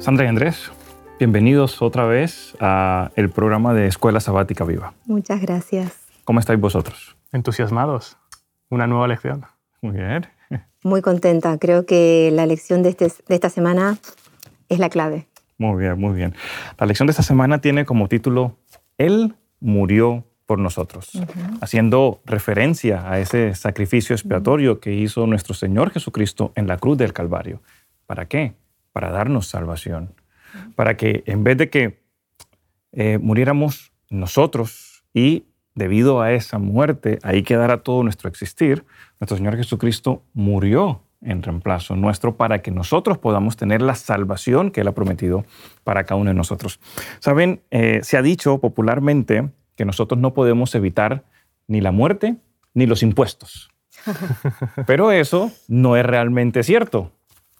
Sandra y Andrés, bienvenidos otra vez a el programa de Escuela Sabática Viva. Muchas gracias. ¿Cómo estáis vosotros? Entusiasmados. Una nueva lección. Muy bien. Muy contenta. Creo que la lección de, este, de esta semana es la clave. Muy bien, muy bien. La lección de esta semana tiene como título Él murió por nosotros, haciendo referencia a ese sacrificio expiatorio que hizo nuestro Señor Jesucristo en la cruz del Calvario. ¿Para qué? Para darnos salvación. Para que en vez de que eh, muriéramos nosotros y debido a esa muerte ahí quedara todo nuestro existir, nuestro Señor Jesucristo murió en reemplazo nuestro para que nosotros podamos tener la salvación que Él ha prometido para cada uno de nosotros. Saben, eh, se ha dicho popularmente que nosotros no podemos evitar ni la muerte ni los impuestos. Pero eso no es realmente cierto.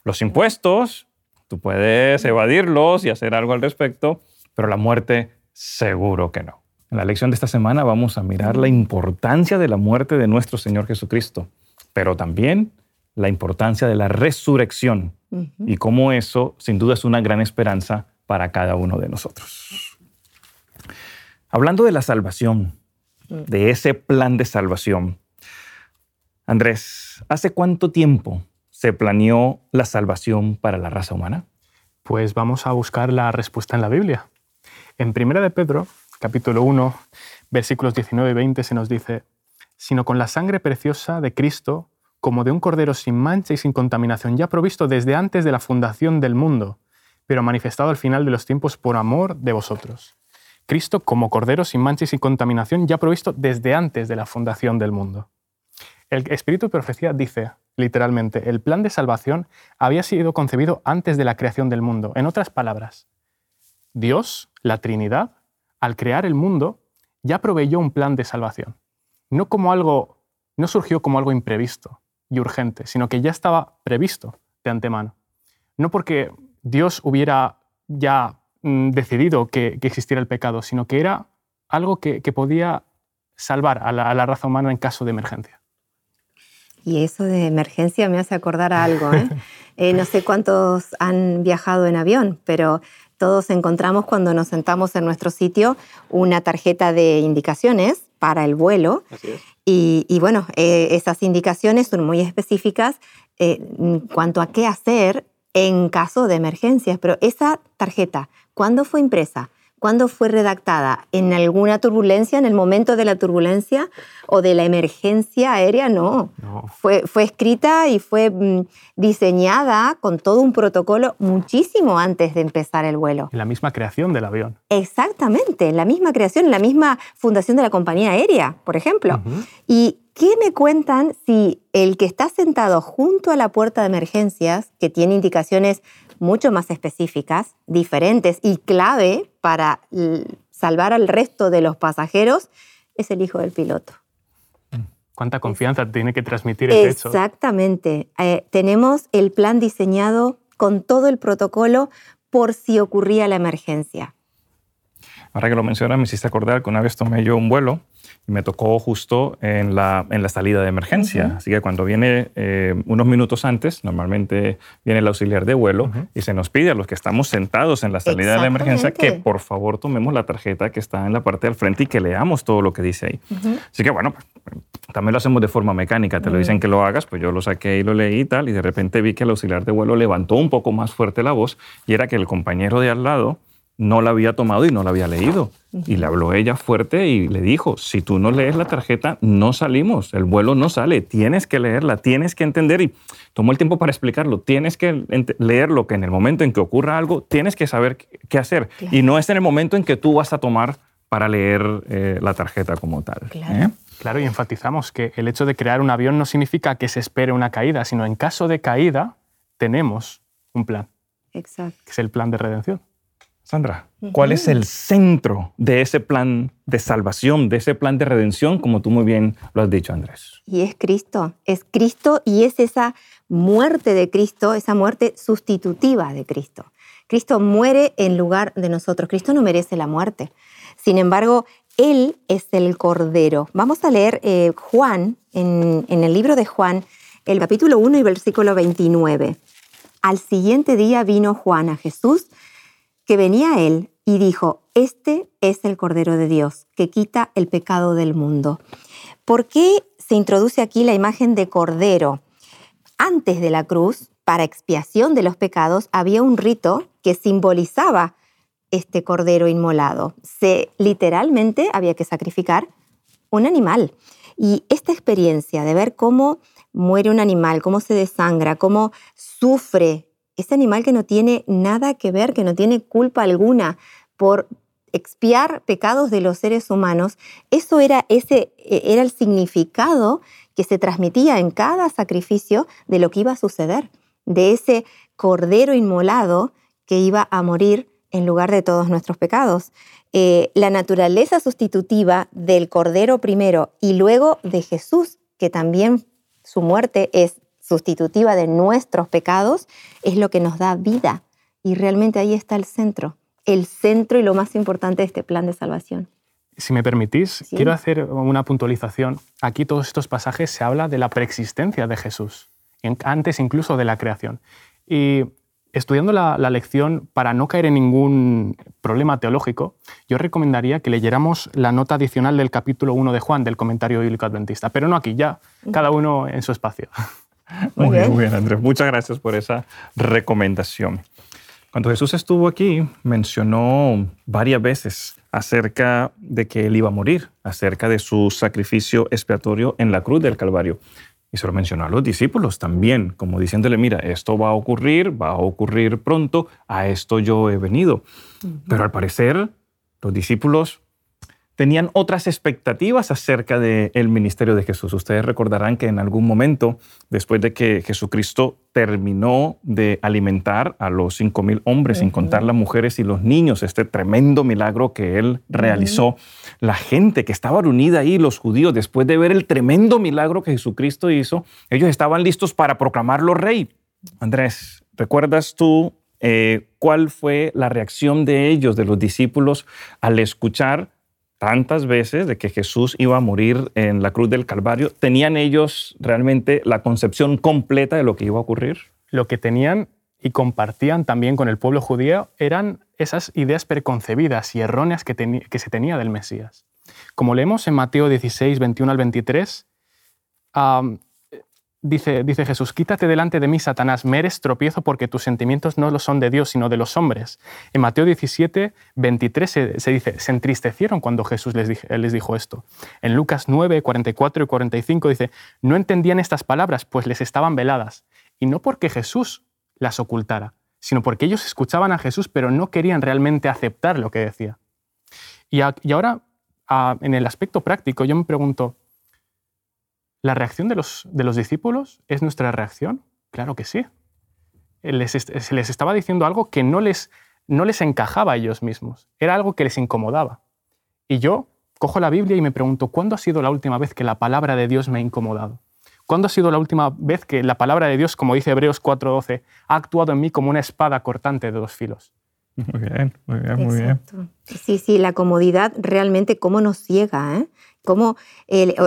Los impuestos, tú puedes evadirlos y hacer algo al respecto, pero la muerte seguro que no. En la lección de esta semana vamos a mirar la importancia de la muerte de nuestro Señor Jesucristo, pero también la importancia de la resurrección y cómo eso sin duda es una gran esperanza para cada uno de nosotros. Hablando de la salvación, de ese plan de salvación, Andrés, ¿hace cuánto tiempo se planeó la salvación para la raza humana? Pues vamos a buscar la respuesta en la Biblia. En 1 de Pedro, capítulo 1, versículos 19 y 20 se nos dice, sino con la sangre preciosa de Cristo, como de un cordero sin mancha y sin contaminación, ya provisto desde antes de la fundación del mundo, pero manifestado al final de los tiempos por amor de vosotros Cristo como Cordero sin mancha y sin contaminación, ya provisto desde antes de la fundación del mundo. El Espíritu de Profecía dice, literalmente, el plan de salvación había sido concebido antes de la creación del mundo. En otras palabras, Dios, la Trinidad, al crear el mundo, ya proveyó un plan de salvación. No como algo, no surgió como algo imprevisto y urgente, sino que ya estaba previsto de antemano. No porque Dios hubiera ya Mm, decidido que, existiera el pecado, sino que era algo que, podía salvar a la, raza humana en caso de emergencia. Y eso de emergencia me hace acordar a algo. ¿eh? Eh, no sé cuántos han viajado en avión, pero todos encontramos cuando nos sentamos en nuestro sitio una tarjeta de indicaciones para el vuelo. Y, bueno, eh, esas indicaciones son muy específicas en cuanto a qué hacer en caso de emergencias, pero esa tarjeta ¿Cuándo fue impresa? ¿Cuándo fue redactada? ¿En alguna turbulencia, en el momento de la turbulencia o de la emergencia aérea? No. Fue, fue escrita y fue mm, diseñada con todo un protocolo muchísimo antes de empezar el vuelo. En la misma creación del avión. Exactamente, en la misma creación, en la misma fundación de la compañía aérea, por ejemplo. Y ¿Qué me cuentan si el que está sentado junto a la puerta de emergencias, que tiene indicaciones mucho más específicas, diferentes y clave para salvar al resto de los pasajeros, es el hijo del piloto. ¿Cuánta confianza tiene que transmitir ese hecho? Exactamente. Eh, tenemos el plan diseñado con todo el protocolo por si ocurría la emergencia. Ahora que lo mencionas, me hiciste acordar que una vez tomé yo un vuelo me tocó justo en la, en la salida de emergencia. Así que cuando viene eh, unos minutos antes, normalmente viene el auxiliar de vuelo y se nos pide a los que estamos sentados en la salida de la emergencia que por favor tomemos la tarjeta que está en la parte del frente y que leamos todo lo que dice ahí. Así que bueno, también lo hacemos de forma mecánica. Te lo dicen que lo hagas, pues yo lo saqué y lo leí y tal, y de repente vi que el auxiliar de vuelo levantó un poco más fuerte la voz y era que el compañero de al lado no la había tomado y no la había leído. Y le habló ella fuerte y le dijo, si tú no lees la tarjeta, no salimos, el vuelo no sale, tienes que leerla, tienes que entender. Y tomó el tiempo para explicarlo, tienes que leerlo, que en el momento en que ocurra algo, tienes que saber qué hacer. Y no es en el momento en que tú vas a tomar para leer eh, la tarjeta como tal. Claro. ¿eh? claro, y enfatizamos que el hecho de crear un avión no significa que se espere una caída, sino en caso de caída tenemos un plan. Exacto. Que es el plan de redención. Sandra, ¿cuál es el centro de ese plan de salvación, de ese plan de redención, como tú muy bien lo has dicho, Andrés? Y es Cristo, es Cristo y es esa muerte de Cristo, esa muerte sustitutiva de Cristo. Cristo muere en lugar de nosotros. Cristo no merece la muerte. Sin embargo, Él es el Cordero. Vamos a leer eh, Juan, en, en el libro de Juan, el capítulo 1 y versículo 29. Al siguiente día vino Juan a Jesús, que venía él, y dijo, Este es el Cordero de Dios, que quita el pecado del mundo. ¿Por qué se introduce aquí la imagen de Cordero? Antes de la cruz, para expiación de los pecados, había un rito que simbolizaba este cordero inmolado. Se literalmente había que sacrificar un animal. Y esta experiencia de ver cómo muere un animal, cómo se desangra, cómo sufre ese animal que no tiene nada que ver, que no tiene culpa alguna por expiar pecados de los seres humanos, eso era, ese, e, era el significado que se transmitía en cada sacrificio de lo que iba a suceder, de ese cordero inmolado que iba a morir en lugar de todos nuestros pecados. Eh, la naturaleza sustitutiva del cordero primero y luego de Jesús, que también su muerte es sustitutiva de nuestros pecados, es lo que nos da vida. Y realmente ahí está el centro, el centro y lo más importante de este plan de salvación. Si me permitís, quiero hacer una puntualización. Aquí todos estos pasajes se habla de la preexistencia de Jesús, antes incluso de la creación. Y estudiando la, lección, para no caer en ningún problema teológico, yo recomendaría que leyéramos la nota adicional del capítulo 1 de Juan, del comentario bíblico adventista, pero no aquí, ya, cada uno en su espacio. Muy, bien. muy bien, Andrés. Muchas gracias por esa recomendación. Cuando Jesús estuvo aquí, mencionó varias veces acerca de que él iba a morir, acerca de su sacrificio expiatorio en la cruz del Calvario. Y se lo mencionó a los discípulos también, como diciéndole, mira, esto va a ocurrir, va a ocurrir pronto, a esto yo he venido. Pero al parecer, los discípulos tenían otras expectativas acerca del ministerio de Jesús. Ustedes recordarán que en algún momento, después de que Jesucristo terminó de alimentar a los cinco mil hombres, sin contar las mujeres y los niños, este tremendo milagro que él realizó, la gente que estaba reunida ahí, los judíos, después de ver el tremendo milagro que Jesucristo hizo, ellos estaban listos para proclamarlo rey. Andrés, ¿recuerdas tú eh, cuál fue la reacción de ellos, de los discípulos, al escuchar tantas veces de que Jesús iba a morir en la cruz del Calvario, ¿tenían ellos realmente la concepción completa de lo que iba a ocurrir? Lo que tenían y compartían también con el pueblo judío eran esas ideas preconcebidas y erróneas que, que se tenía del Mesías. Como leemos en Mateo 16, 21 al 23, Dice, dice, Jesús, quítate delante de mí, Satanás, me eres tropiezo porque tus sentimientos no lo son de Dios, sino de los hombres. En Mateo 17, 23 se, dice, se entristecieron cuando Jesús les, les, dijo esto. En Lucas 9, 44 y 45 dice, no entendían estas palabras, pues les estaban veladas. Y no porque Jesús las ocultara, sino porque ellos escuchaban a Jesús, pero no querían realmente aceptar lo que decía. Y, ahora, en el aspecto práctico, yo me pregunto, ¿La reacción de los, de los discípulos es nuestra reacción? Claro que sí. se les estaba diciendo algo que no les, no les encajaba a ellos mismos. Era algo que les incomodaba. Y yo cojo la Biblia y me pregunto, ¿cuándo ha sido la última vez que la palabra de Dios me ha incomodado? ¿Cuándo ha sido la última vez que la palabra de Dios, como dice Hebreos 4:12, ha actuado en mí como una espada cortante de dos filos? Muy bien, muy bien, muy bien. Sí, sí, la comodidad realmente cómo nos ciega, ¿eh? Como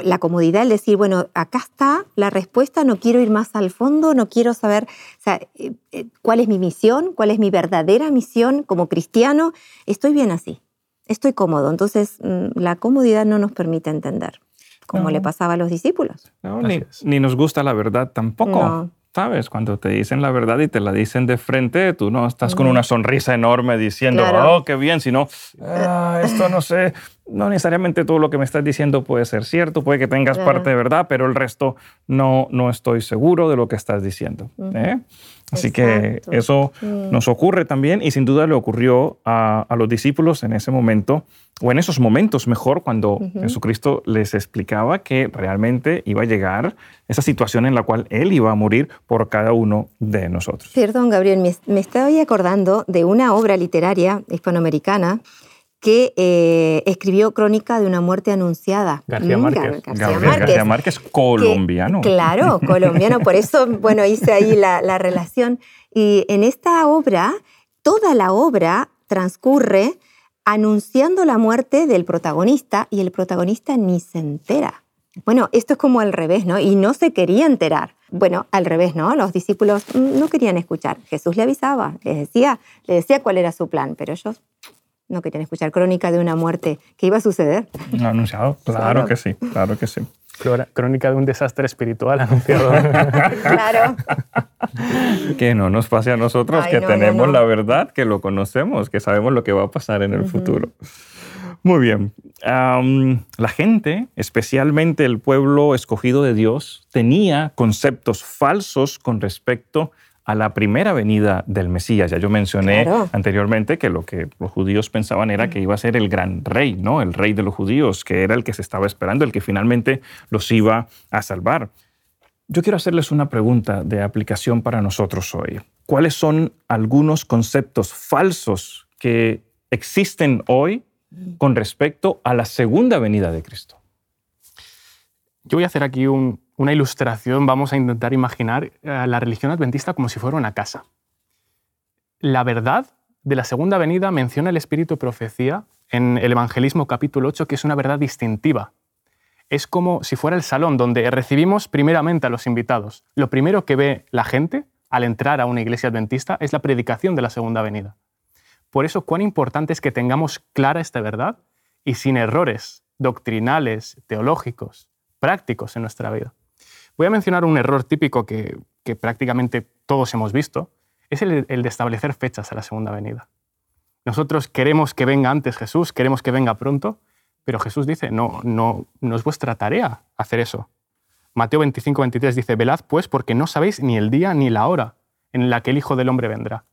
la comodidad, el decir, bueno, acá está la respuesta, no quiero ir más al fondo, no quiero saber eh, eh, cuál es mi misión, cuál es mi verdadera misión como cristiano, estoy bien así, estoy cómodo. Entonces, mm, la comodidad no nos permite entender, como le pasaba a los discípulos. ni, ni, nos gusta la verdad tampoco. ¿Sabes? Cuando te dicen la verdad y te la dicen de frente, tú no estás con una sonrisa enorme diciendo, oh, qué bien, sino, ah, esto no sé, no necesariamente todo lo que me estás diciendo puede ser cierto, puede que tengas parte de verdad, pero el resto no, no estoy seguro de lo que estás diciendo. ¿eh? Así que eso nos ocurre también y sin duda le ocurrió a, los discípulos en ese momento, o en esos momentos mejor, cuando Jesucristo les explicaba que realmente iba a llegar esa situación en la cual Él iba a morir por cada uno de nosotros. Perdón, Gabriel, me, me estoy acordando de una obra literaria hispanoamericana que eh, escribió Crónica de una muerte anunciada. García mm, Márquez. García, Márquez. colombiano. claro, colombiano, por eso, bueno, hice ahí la, la relación. Y en esta obra, toda la obra transcurre anunciando la muerte del protagonista y el protagonista ni se entera. Bueno, esto es como al revés, ¿no? Y no se quería enterar. bueno, al revés, ¿no? Los discípulos mm, no querían escuchar. Jesús le avisaba, les decía, le decía cuál era su plan, pero ellos no querían escuchar crónica de una muerte que iba a suceder. No anunciado, claro que sí, claro que sí. Crónica de un desastre espiritual anunciado. claro. Que no nos pase a nosotros, que tenemos la verdad, que lo conocemos, que sabemos lo que va a pasar en el futuro. Muy bien. la gente, especialmente el pueblo escogido de Dios, tenía conceptos falsos con respecto a la primera venida del Mesías. Ya yo mencioné anteriormente que lo que los judíos pensaban era que iba a ser el gran rey, ¿no? El rey de los judíos, que era el que se estaba esperando, el que finalmente los iba a salvar. Yo quiero hacerles una pregunta de aplicación para nosotros hoy. ¿Cuáles son algunos conceptos falsos que existen hoy con respecto a la segunda venida de Cristo? Yo voy a hacer aquí un, una ilustración, vamos a intentar imaginar eh, la religión adventista como si fuera una casa. La verdad de la segunda venida menciona el espíritu profecía en el Evangelismo capítulo 8, que es una verdad distintiva. Es como si fuera el salón donde recibimos primeramente a los invitados. Lo primero que ve la gente al entrar a una iglesia adventista es la predicación de la segunda venida. Por eso, cuán importante es que tengamos clara esta verdad y sin errores doctrinales, teológicos, prácticos en nuestra vida. Voy a mencionar un error típico que, prácticamente todos hemos visto, es el, de establecer fechas a la segunda venida. Nosotros queremos que venga antes Jesús, queremos que venga pronto, pero Jesús dice, no, no, no es vuestra tarea hacer eso. Mateo 25, 23 dice, velad pues porque no sabéis ni el día ni la hora en la que el Hijo del Hombre vendrá.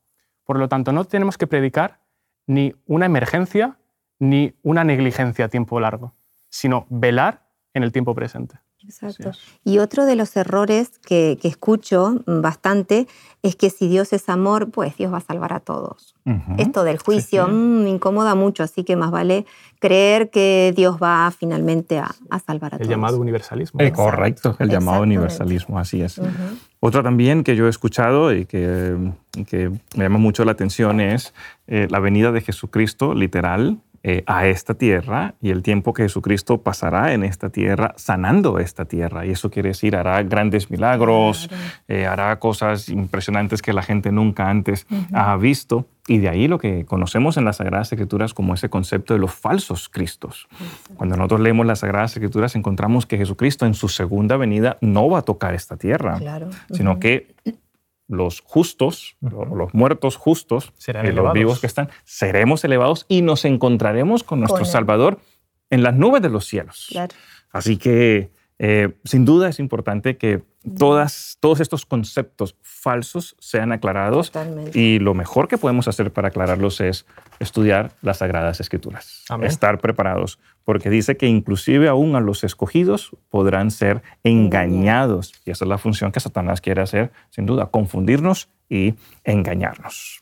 Por lo tanto, no tenemos que predicar ni una emergencia ni una negligencia a tiempo largo, sino velar en el tiempo presente. Exacto. Y otro de los errores que, escucho bastante es que si Dios es amor, pues Dios va a salvar a todos. Esto del juicio mm, me incomoda mucho, así que más vale creer que Dios va finalmente a, salvar a todos. El llamado universalismo. Eh, correcto, el llamado universalismo, así es. Otra también que yo he escuchado y que, me llama mucho la atención es eh, la venida de Jesucristo, literal, eh, a esta tierra y el tiempo que Jesucristo pasará en esta tierra sanando esta tierra. Y eso quiere decir, hará grandes milagros, eh, hará cosas impresionantes que la gente nunca antes ha visto. Y de ahí lo que conocemos en las Sagradas Escrituras como ese concepto de los falsos Cristos. Cuando nosotros leemos las Sagradas Escrituras encontramos que Jesucristo en su segunda venida no va a tocar esta tierra, sino que los justos, los muertos justos, y los vivos que están, seremos elevados y nos encontraremos con nuestro Salvador en las nubes de los cielos. Así que eh, sin duda es importante que todas, todos estos conceptos falsos sean aclarados y lo mejor que podemos hacer para aclararlos es estudiar las Sagradas Escrituras, estar preparados, porque dice que inclusive aún a los escogidos podrán ser engañados. Y esa es la función que Satanás quiere hacer, sin duda, confundirnos y engañarnos.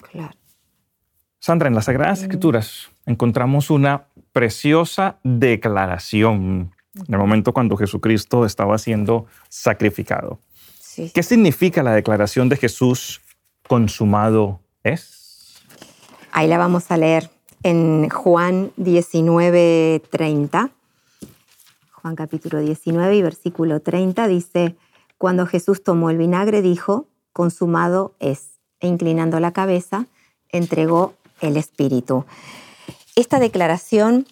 Sandra, en las Sagradas Escrituras encontramos una preciosa declaración en el momento cuando Jesucristo estaba siendo sacrificado. ¿Qué significa la declaración de Jesús consumado es? Ahí la vamos a leer en Juan 19, 30. Juan capítulo 19 y versículo 30 dice, cuando Jesús tomó el vinagre dijo, consumado es, e inclinando la cabeza, entregó el Espíritu. Esta declaración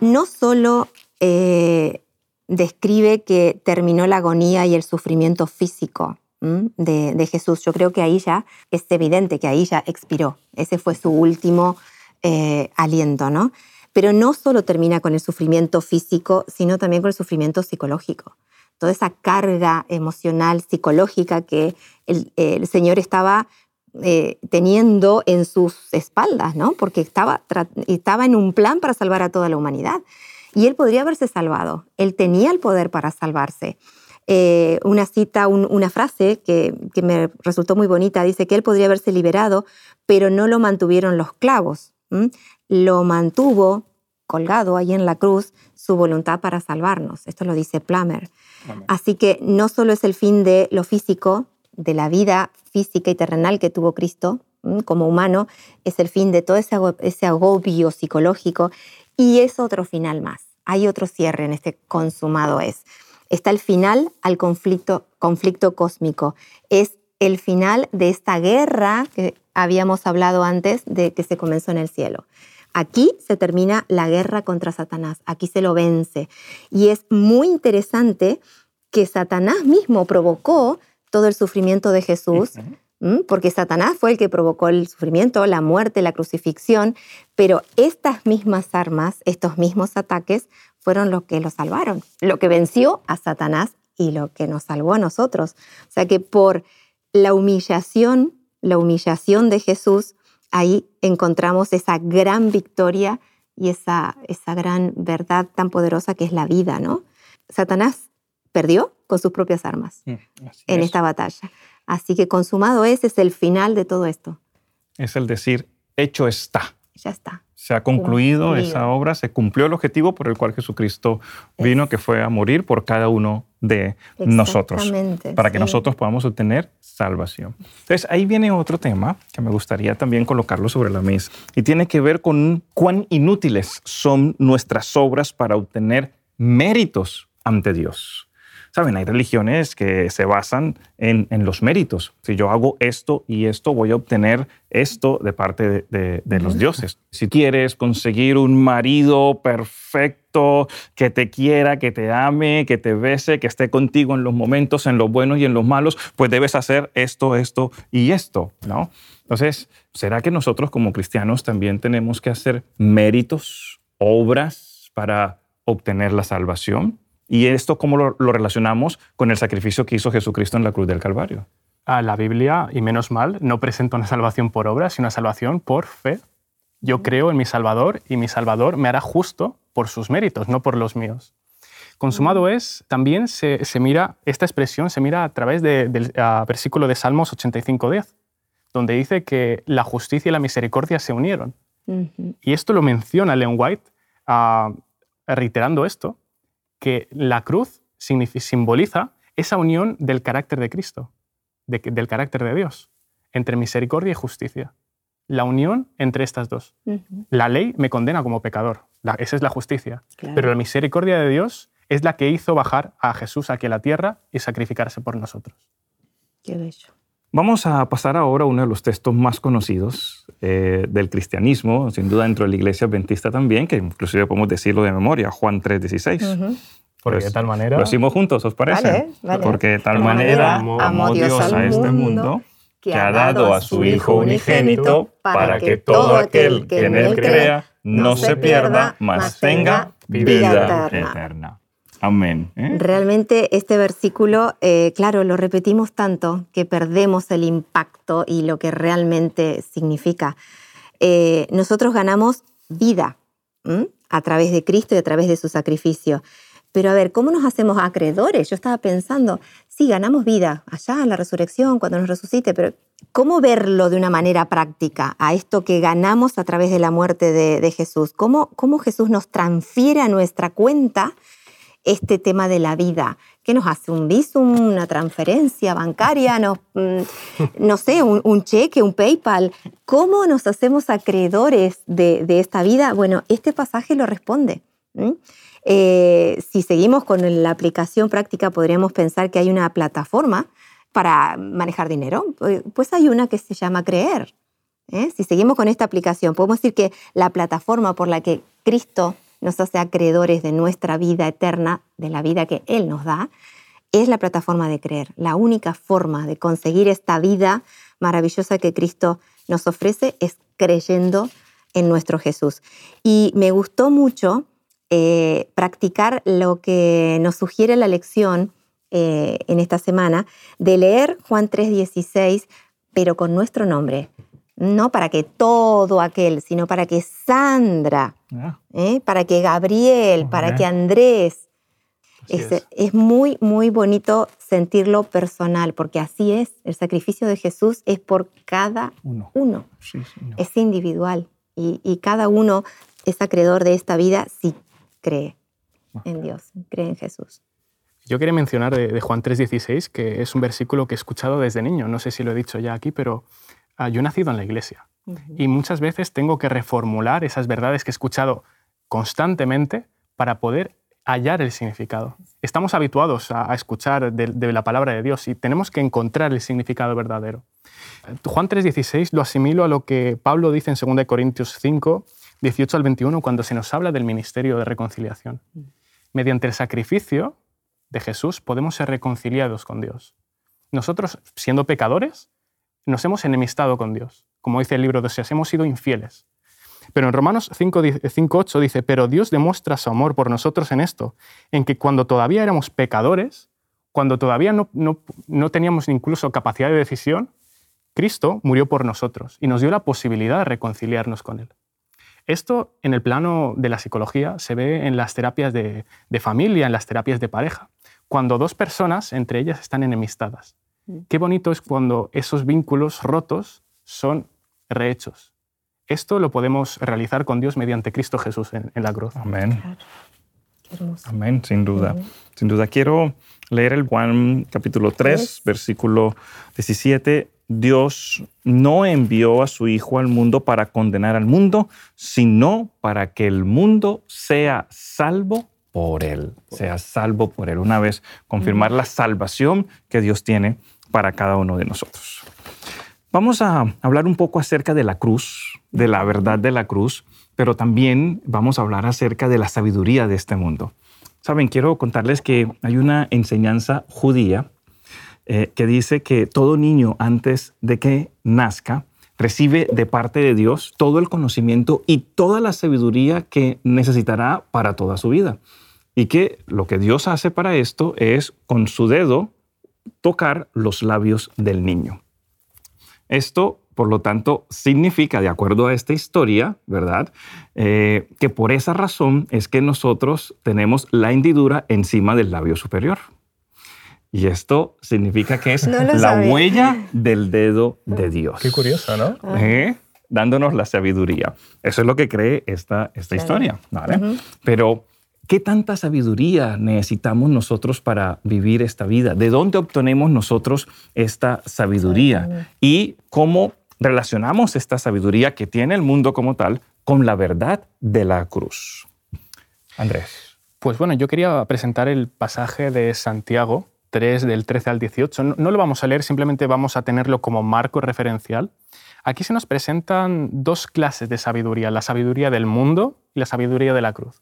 no solo eh, describe que terminó la agonía y el sufrimiento físico de, Jesús. Yo creo que ahí ya es evidente que ahí ya expiró. Ese fue su último eh, aliento, ¿no? Pero no solo termina con el sufrimiento físico, sino también con el sufrimiento psicológico. Toda esa carga emocional, psicológica que el, Señor estaba eh, teniendo en sus espaldas, ¿no? Porque estaba, estaba en un plan para salvar a toda la humanidad. Y él podría haberse salvado. Él tenía el poder para salvarse. Eh, una cita, una frase que, me resultó muy bonita, dice que él podría haberse liberado, pero no lo mantuvieron los clavos. Lo mantuvo colgado ahí en la cruz su voluntad para salvarnos. Esto lo dice Plummer. Así que no solo es el fin de lo físico, de la vida física y terrenal que tuvo Cristo como humano, es el fin de todo ese agobio psicológico y es otro final más hay otro cierre en este consumado es. está el final al conflicto, conflicto cósmico. Es el final de esta guerra que habíamos hablado antes de que se comenzó en el cielo. Aquí se termina la guerra contra Satanás, aquí se lo vence. Y es muy interesante que Satanás mismo provocó todo el sufrimiento de Jesús, porque Satanás fue el que provocó el sufrimiento, la muerte, la crucifixión, pero estas mismas armas, estos mismos ataques, fueron los que lo salvaron, lo que venció a Satanás y lo que nos salvó a nosotros. O sea que por la humillación, la humillación de Jesús, ahí encontramos esa gran victoria y esa, esa gran verdad tan poderosa que es la vida, ¿no? Satanás perdió con sus propias armas mm, en esta batalla. Así que consumado es, es el final de todo esto. Es el decir, hecho está. Ya está se ha concluido esa obra, se cumplió el objetivo por el cual Jesucristo vino, que fue a morir por cada uno de nosotros, para que nosotros podamos obtener salvación. Entonces, ahí viene otro tema que me gustaría también colocarlo sobre la mesa, y tiene que ver con cuán inútiles son nuestras obras para obtener méritos ante Dios. Saben, hay religiones que se basan en, los méritos. Si yo hago esto y esto, voy a obtener esto de parte de, los dioses. Si quieres conseguir un marido perfecto, que te quiera, que te ame, que te bese, que esté contigo en los momentos, en los buenos y en los malos, pues debes hacer esto, esto y esto, ¿no? Entonces, ¿será que nosotros como cristianos también tenemos que hacer méritos, obras para obtener la salvación? ¿Y esto cómo lo, relacionamos con el sacrificio que hizo Jesucristo en la cruz del Calvario? A la Biblia, y menos mal, no presenta una salvación por obra, sino una salvación por fe. Yo creo en mi Salvador y mi Salvador me hará justo por sus méritos, no por los míos. Consumado es, también se, mira, esta expresión se mira a través del versículo de Salmos 85.10, donde dice que la justicia y la misericordia se unieron. Y esto lo menciona Leon White, ah, reiterando esto, que la cruz simboliza esa unión del carácter de Cristo, del carácter de Dios, entre misericordia y justicia. La unión entre estas dos. La ley me condena como pecador, esa es la justicia, pero la misericordia de Dios es la que hizo bajar a Jesús aquí a la tierra y sacrificarse por nosotros. Qué bello. Vamos a pasar ahora a uno de los textos más conocidos eh, del cristianismo, sin duda dentro de la iglesia adventista también, que inclusive podemos decirlo de memoria, Juan 3:16. Porque de tal manera... Lo decimos juntos, ¿os parece? Porque de tal manera amó Dios a este mundo que ha dado a su Hijo unigénito para que todo aquel que en él crea no se pierda, mas tenga vida eterna. Amén. ¿eh? Realmente este versículo, eh, claro, lo repetimos tanto que perdemos el impacto y lo que realmente significa. Eh, nosotros ganamos vida a través de Cristo y a través de su sacrificio. Pero a ver, ¿cómo nos hacemos acreedores? Yo estaba pensando, sí, ganamos vida allá en la resurrección, cuando nos resucite, pero ¿cómo verlo de una manera práctica a esto que ganamos a través de la muerte de, Jesús? ¿Cómo, ¿Cómo Jesús nos transfiere a nuestra cuenta este tema de la vida. ¿Qué nos hace? ¿Un visum, una transferencia bancaria? No, mm, no sé, un, cheque, un PayPal. ¿Cómo nos hacemos acreedores de, esta vida? Bueno, este pasaje lo responde. Eh, si seguimos con la aplicación práctica, podríamos pensar que hay una plataforma para manejar dinero. Pues hay una que se llama Creer. ¿eh? Si seguimos con esta aplicación, podemos decir que la plataforma por la que Cristo nos hace acreedores de nuestra vida eterna, de la vida que Él nos da, es la plataforma de creer. La única forma de conseguir esta vida maravillosa que Cristo nos ofrece es creyendo en nuestro Jesús. Y me gustó mucho eh, practicar lo que nos sugiere la lección eh, en esta semana, de leer Juan 3:16, pero con nuestro nombre, no para que todo aquel, sino para que Sandra, ah. ¿eh? para que Gabriel, para que Andrés. Es, muy, muy bonito sentirlo personal, porque así es, el sacrificio de Jesús es por cada uno. Es individual y, cada uno es acreedor de esta vida si cree ah. en Dios, cree en Jesús. Yo quería mencionar de, de Juan 3:16, que es un versículo que he escuchado desde niño, no sé si lo he dicho ya aquí, pero yo he nacido en la iglesia y muchas veces tengo que reformular esas verdades que he escuchado constantemente para poder hallar el significado. estamos habituados a, escuchar de, la palabra de Dios y tenemos que encontrar el significado verdadero. Juan 3:16 lo asimilo a lo que Pablo dice en 2 Corintios 5, 18 al 21, cuando se nos habla del ministerio de reconciliación. Mediante el sacrificio de Jesús podemos ser reconciliados con Dios. Nosotros, siendo pecadores, nos hemos enemistado con Dios. Como dice el libro de Oseas, hemos sido infieles. Pero en Romanos 5.8 dice, pero Dios demuestra su amor por nosotros en esto, en que cuando todavía éramos pecadores, cuando todavía no, no, teníamos incluso capacidad de decisión, Cristo murió por nosotros y nos dio la posibilidad de reconciliarnos con Él. Esto en el plano de la psicología se ve en las terapias de, de, familia, en las terapias de pareja, cuando dos personas entre ellas están enemistadas. Mm. Qué bonito es cuando esos vínculos rotos son rehechos. Esto lo podemos realizar con Dios mediante Cristo Jesús en, la cruz. Amén. Amén, sin duda. Sin duda. Quiero leer el Juan capítulo 3, versículo 17. Dios no envió a su Hijo al mundo para condenar al mundo, sino para que el mundo sea salvo por Él. Sea salvo por Él. Una vez confirmar la salvación que Dios tiene para cada uno de nosotros. Vamos a hablar un poco acerca de la cruz, de la verdad de la cruz, pero también vamos a hablar acerca de la sabiduría de este mundo. Saben, quiero contarles que hay una enseñanza judía eh, que dice que todo niño antes de que nazca recibe de parte de Dios todo el conocimiento y toda la sabiduría que necesitará para toda su vida. Y que lo que Dios hace para esto es con su dedo tocar los labios del niño. Esto, por lo tanto, significa, de acuerdo a esta historia, ¿verdad? Eh, que por esa razón es que nosotros tenemos la hendidura encima del labio superior. Y esto significa que es la huella del dedo de Dios. Qué curioso, ¿no? ¿Eh? Dándonos la sabiduría. Eso es lo que cree esta, esta historia, ¿vale? Pero ¿Qué tanta sabiduría necesitamos nosotros para vivir esta vida? ¿De dónde obtenemos nosotros esta sabiduría? ¿Y cómo relacionamos esta sabiduría que tiene el mundo como tal con la verdad de la cruz? Andrés. Pues bueno, yo quería presentar el pasaje de Santiago 3 del 13 al 18. No, lo vamos a leer, simplemente vamos a tenerlo como marco referencial. Aquí se nos presentan dos clases de sabiduría, la sabiduría del mundo y la sabiduría de la cruz.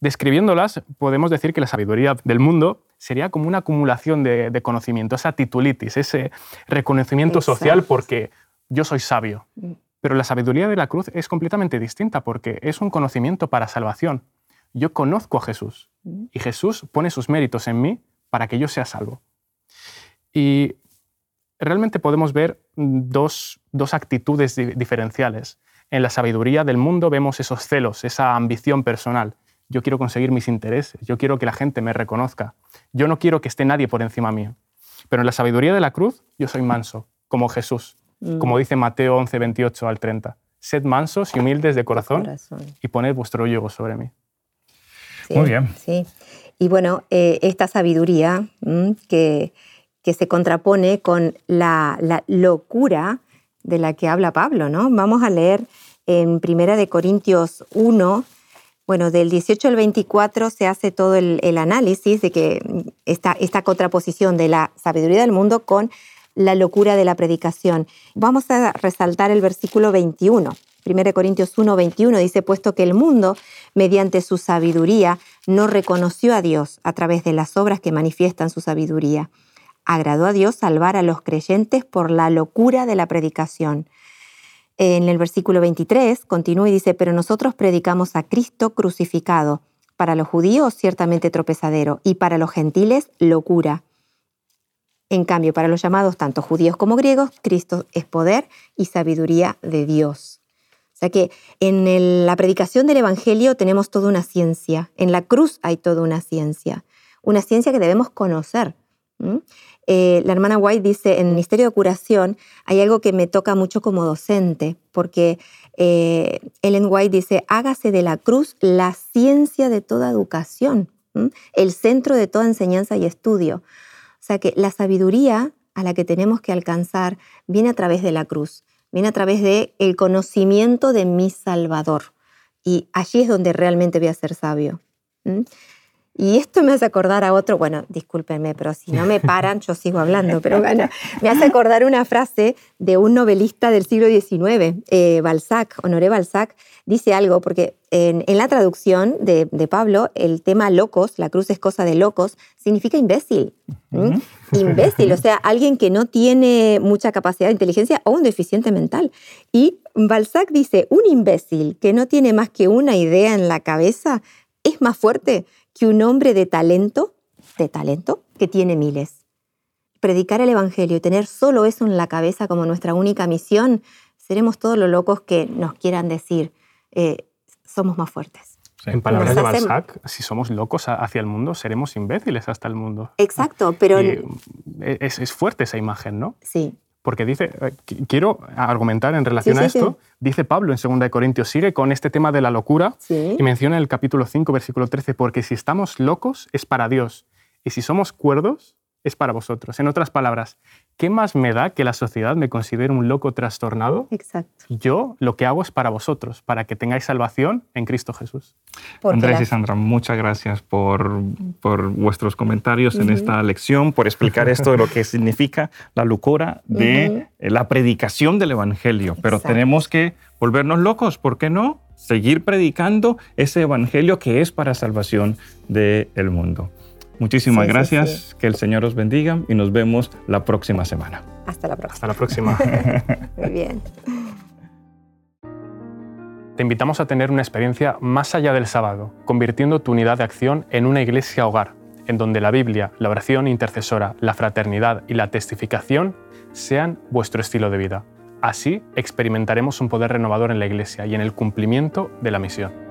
Describiéndolas, podemos decir que la sabiduría del mundo sería como una acumulación de, conocimiento, esa titulitis, ese reconocimiento social porque yo soy sabio. Mm. Pero la sabiduría de la cruz es completamente distinta porque es un conocimiento para salvación. Yo conozco a Jesús mm. y Jesús pone sus méritos en mí para que yo sea salvo. Y realmente podemos ver dos, actitudes diferenciales. En la sabiduría del mundo vemos esos celos, esa ambición personal. Yo quiero conseguir mis intereses, yo quiero que la gente me reconozca, yo no quiero que esté nadie por encima mío. Pero en la sabiduría de la cruz yo soy manso, como Jesús, mm. como dice Mateo 11, 28 al 30. Sed mansos y humildes de corazón, y poned vuestro yugo sobre mí. Muy bien. Sí. Y bueno, eh, esta sabiduría mm, que, que se contrapone con la, locura de la que habla Pablo, ¿no? Vamos a leer en Primera de Corintios 1, bueno, del 18 al 24 se hace todo el, análisis de que esta, esta contraposición de la sabiduría del mundo con la locura de la predicación. Vamos a resaltar el versículo 21. 1 Corintios 1, 21 dice, puesto que el mundo, mediante su sabiduría, no reconoció a Dios a través de las obras que manifiestan su sabiduría agradó a Dios salvar a los creyentes por la locura de la predicación. En el versículo 23 continúa y dice, pero nosotros predicamos a Cristo crucificado, para los judíos ciertamente tropezadero y para los gentiles locura. En cambio, para los llamados tanto judíos como griegos, Cristo es poder y sabiduría de Dios. O sea que en la predicación del Evangelio tenemos toda una ciencia, en la cruz hay toda una ciencia, una ciencia que debemos conocer. Eh, la hermana White dice, en el Ministerio de Curación hay algo que me toca mucho como docente, porque eh, Ellen White dice, hágase de la cruz la ciencia de toda educación, el centro de toda enseñanza y estudio. O sea que la sabiduría a la que tenemos que alcanzar viene a través de la cruz, viene a través del el conocimiento de mi Salvador. Y allí es donde realmente voy a ser sabio. Y esto me hace acordar a otro, bueno, discúlpenme, pero si no me paran, yo sigo hablando, pero bueno, me hace acordar una frase de un novelista del siglo XIX, eh, Balzac, Honoré Balzac, dice algo, porque en, la traducción de, Pablo, el tema locos, la cruz es cosa de locos, significa imbécil. Imbécil, o sea, alguien que no tiene mucha capacidad de inteligencia o un deficiente mental. Y Balzac dice, un imbécil que no tiene más que una idea en la cabeza es más fuerte que un hombre de talento, de talento, que tiene miles. Predicar el Evangelio y tener solo eso en la cabeza como nuestra única misión, seremos todos los locos que nos quieran decir, eh, somos más fuertes. En palabras de Balzac, si somos locos hacia el mundo, seremos imbéciles hasta el mundo. Exacto, pero... es, es, fuerte esa imagen, ¿no? Sí. Porque dice, eh, quiero argumentar en relación a esto, dice Pablo en 2 Corintios, sigue con este tema de la locura y menciona en el capítulo 5, versículo 13, porque si estamos locos es para Dios y si somos cuerdos es para vosotros. En otras palabras, ¿qué más me da que la sociedad me considere un loco trastornado? Exacto. Yo lo que hago es para vosotros, para que tengáis salvación en Cristo Jesús. Andrés y Sandra, muchas gracias por, por vuestros comentarios en esta lección, por explicar esto de lo que significa la locura de la predicación del Evangelio. Pero tenemos que volvernos locos, ¿por qué no? Seguir predicando ese Evangelio que es para salvación del mundo. Muchísimas gracias, que el Señor os bendiga y nos vemos la próxima semana. Hasta la próxima. Hasta la próxima. Muy bien. Te invitamos a tener una experiencia más allá del sábado, convirtiendo tu unidad de acción en una iglesia hogar, en donde la Biblia, la oración intercesora, la fraternidad y la testificación sean vuestro estilo de vida. Así experimentaremos un poder renovador en la iglesia y en el cumplimiento de la misión.